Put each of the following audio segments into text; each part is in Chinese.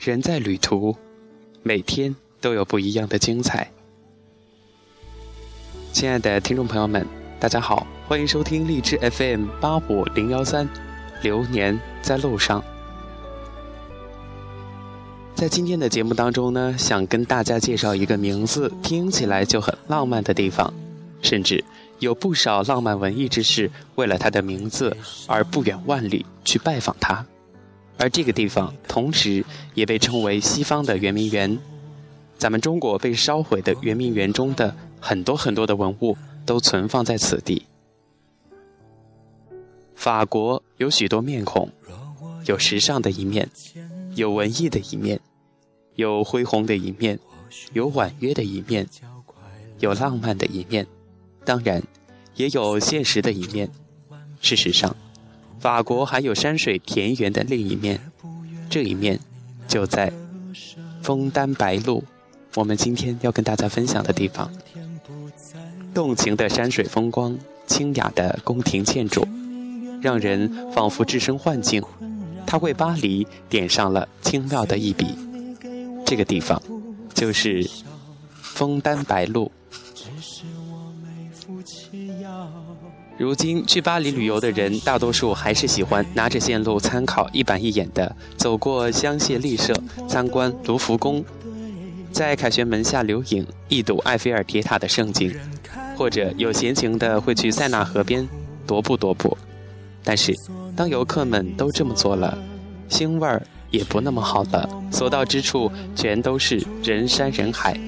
人在旅途，每天都有不一样的精彩。亲爱的听众朋友们，大家好，欢迎收听荔枝 FM 八五零幺三，流年在路上。在今天的节目当中呢，想跟大家介绍一个名字听起来就很浪漫的地方，甚至有不少浪漫文艺之士为了他的名字而不远万里去拜访他。而这个地方，同时也被称为西方的圆明园。咱们中国被烧毁的圆明园中的很多很多的文物，都存放在此地。法国有许多面孔，有时尚的一面，有文艺的一面，有恢宏的一面，有婉约的一面，有浪漫的一面，当然，也有现实的一面。事实上。法国还有山水田园的另一面，这一面就在枫丹白露。我们今天要跟大家分享的地方，动情的山水风光，清雅的宫廷建筑，让人仿佛置身幻境。它为巴黎点上了精妙的一笔。这个地方就是枫丹白露。如今去巴黎旅游的人，大多数还是喜欢拿着线路参考，一板一眼的走过香榭丽舍，参观卢浮宫，在凯旋门下留影，一睹埃菲尔铁塔的盛景，或者有闲情的会去塞纳河边踱步踱步。但是，当游客们都这么做了，腥味儿也不那么好了，所到之处全都是人山人海，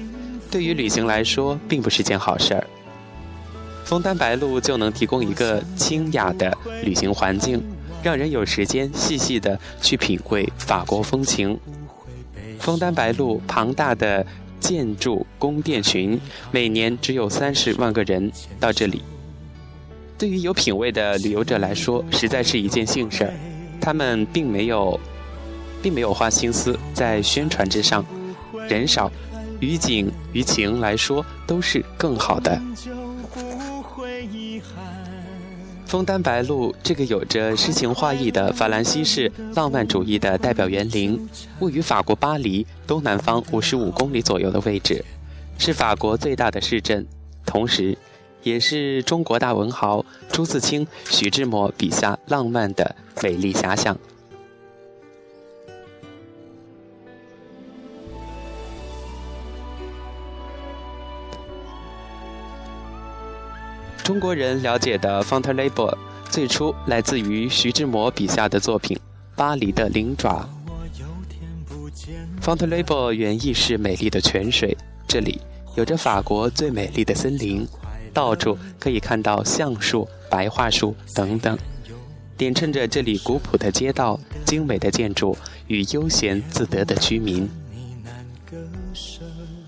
对于旅行来说，并不是件好事儿。枫丹白露就能提供一个清雅的旅行环境，让人有时间细细的去品味法国风情。枫丹白露庞大的建筑宫殿群，每年只有三十万个人到这里。对于有品位的旅游者来说，实在是一件幸事儿。他们并没有，并没有花心思在宣传之上，人少，于景于情来说都是更好的。枫丹白露这个有着诗情画意的法兰西式浪漫主义的代表园林，位于法国巴黎东南方五十五公里左右的位置，是法国最大的市镇，同时，也是中国大文豪朱自清、徐志摩笔下浪漫的美丽遐想。中国人了解的 Fontainebleau 最初来自于徐志摩笔下的作品《巴黎的灵爪》。Fontainebleau 原意是美丽的泉水，这里有着法国最美丽的森林，到处可以看到橡树、白桦树等等，点衬着这里古朴的街道、精美的建筑与悠闲自得的居民。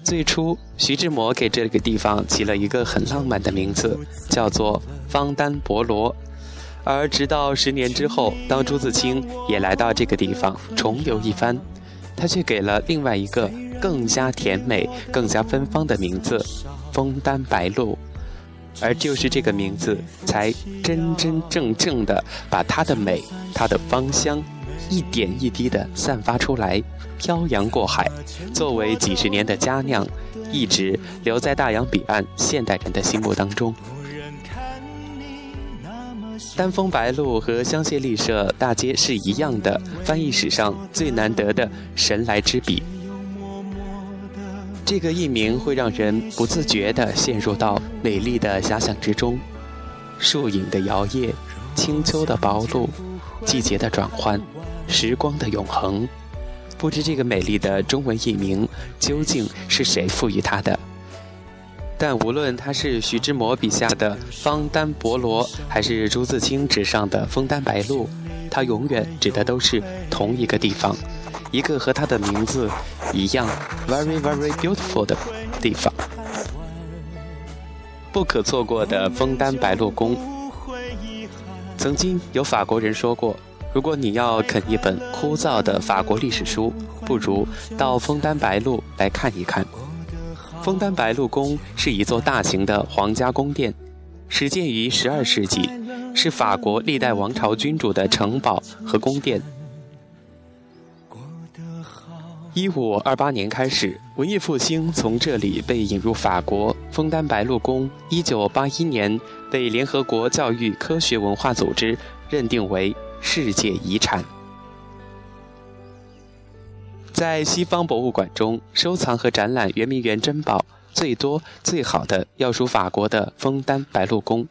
最初，徐志摩给这个地方起了一个很浪漫的名字，叫做方丹博罗。而直到十年之后，当朱自清也来到这个地方重游一番，他却给了另外一个更加甜美、更加芬芳的名字——枫丹白露。而就是这个名字，才真真正正的把它的美、它的芳香。一点一滴地散发出来，漂洋过海，作为几十年的佳酿，一直留在大洋彼岸现代人的心目当中。丹枫白露和香榭丽舍大街是一样的，翻译史上最难得的神来之笔。这个译名会让人不自觉地陷入到美丽的遐想之中，树影的摇曳，清秋的薄露，季节的转换。时光的永恒，不知这个美丽的中文译名究竟是谁赋予它的。但无论它是徐志摩笔下的方丹博罗，还是朱自清纸上的枫丹白露，它永远指的都是同一个地方，一个和它的名字一样 very very beautiful 的地方。不可错过的枫丹白露宫。曾经有法国人说过。如果你要啃一本枯燥的法国历史书，不如到枫丹白露来看一看。枫丹白露宫是一座大型的皇家宫殿，始建于十二世纪，是法国历代王朝君主的城堡和宫殿。一五二八年开始，文艺复兴从这里被引入法国。枫丹白露宫一九八一年被联合国教育科学文化组织认定为世界遗产。在西方博物馆中，收藏和展览圆明园珍宝最多、最好的要数法国的枫丹白露宫。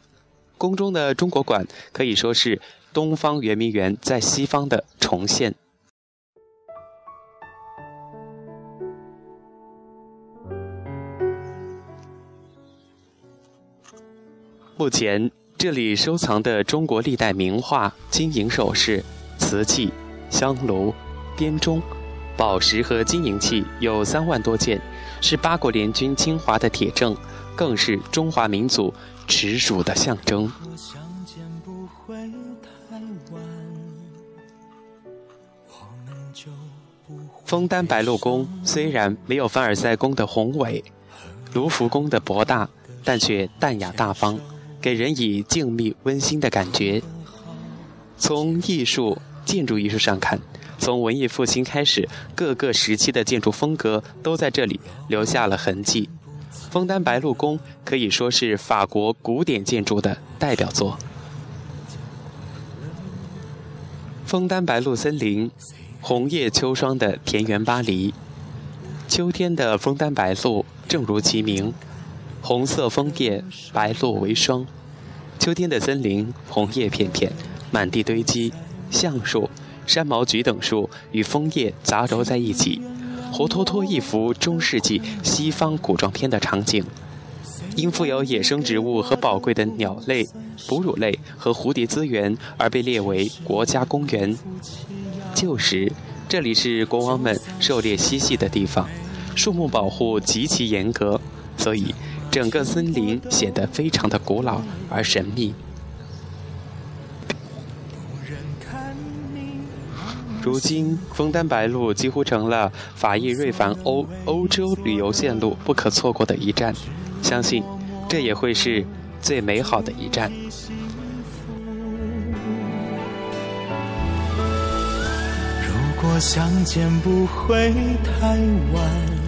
宫中的中国馆可以说是东方圆明园在西方的重现。目前这里收藏的中国历代名画、金银首饰、瓷器、香炉、编钟、宝石和金银器有三万多件，是八国联军侵华的铁证，更是中华民族耻辱的象征。枫丹白露宫虽然没有凡尔赛宫的宏伟，卢浮宫的博大，但却淡雅大方。给人以静谧温馨的感觉。从艺术、建筑艺术上看，从文艺复兴开始，各个时期的建筑风格都在这里留下了痕迹。枫丹白露宫可以说是法国古典建筑的代表作。枫丹白露森林，红叶秋霜的田园巴黎。秋天的枫丹白露，正如其名。红色枫叶，白露为霜。秋天的森林，红叶片片，满地堆积。橡树、山毛榉等树与枫叶杂糅在一起，活脱脱一幅中世纪西方古装片的场景。因富有野生植物和宝贵的鸟类、哺乳类和蝴蝶资源，而被列为国家公园。旧时，这里是国王们狩猎嬉戏的地方，树木保护极其严格，所以。整个森林显得非常的古老而神秘。如今，枫丹白露几乎成了法意瑞凡欧欧洲旅游线路不可错过的一站，相信这也会是最美好的一站。如果相见不会太晚。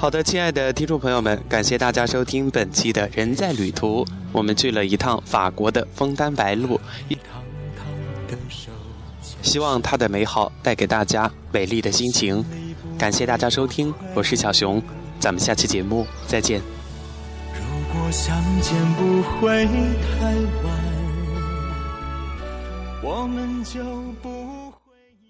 好的，亲爱的听众朋友们，感谢大家收听本期的《人在旅途》。我们去了一趟法国的枫丹白露，希望它的美好带给大家美丽的心情。感谢大家收听，我是小熊，咱们下期节目再见。如果相见不会太晚，我们就不。